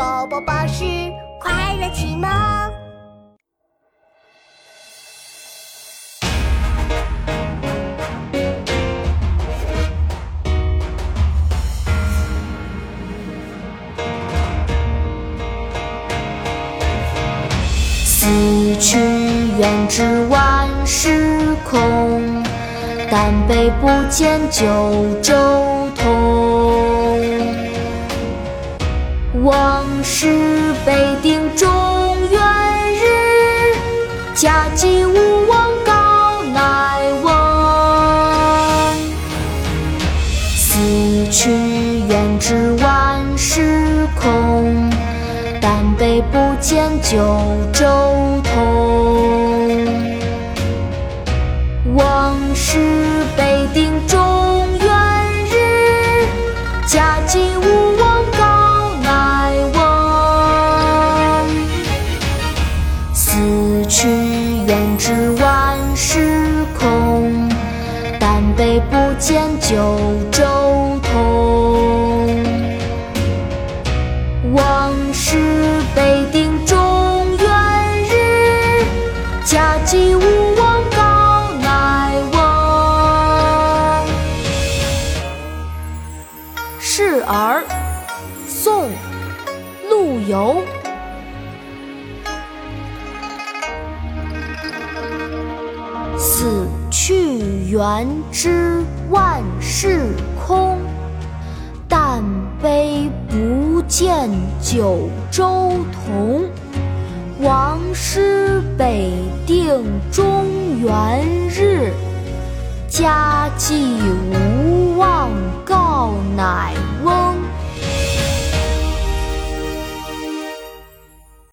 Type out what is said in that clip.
宝宝巴士快乐启蒙。死去元知万事空，但悲不见九州同。往事北定中原日，家祭无忘告乃翁。死去元知万事空。但悲不见九州同，往事北定中原日，家祭无元知万事空，但悲不见九州同。往事北定中原日，家祭无忘告乃翁。示儿，宋·陆游。死去元知万事空，但悲不见九州同。王师北定中原日，家祭无。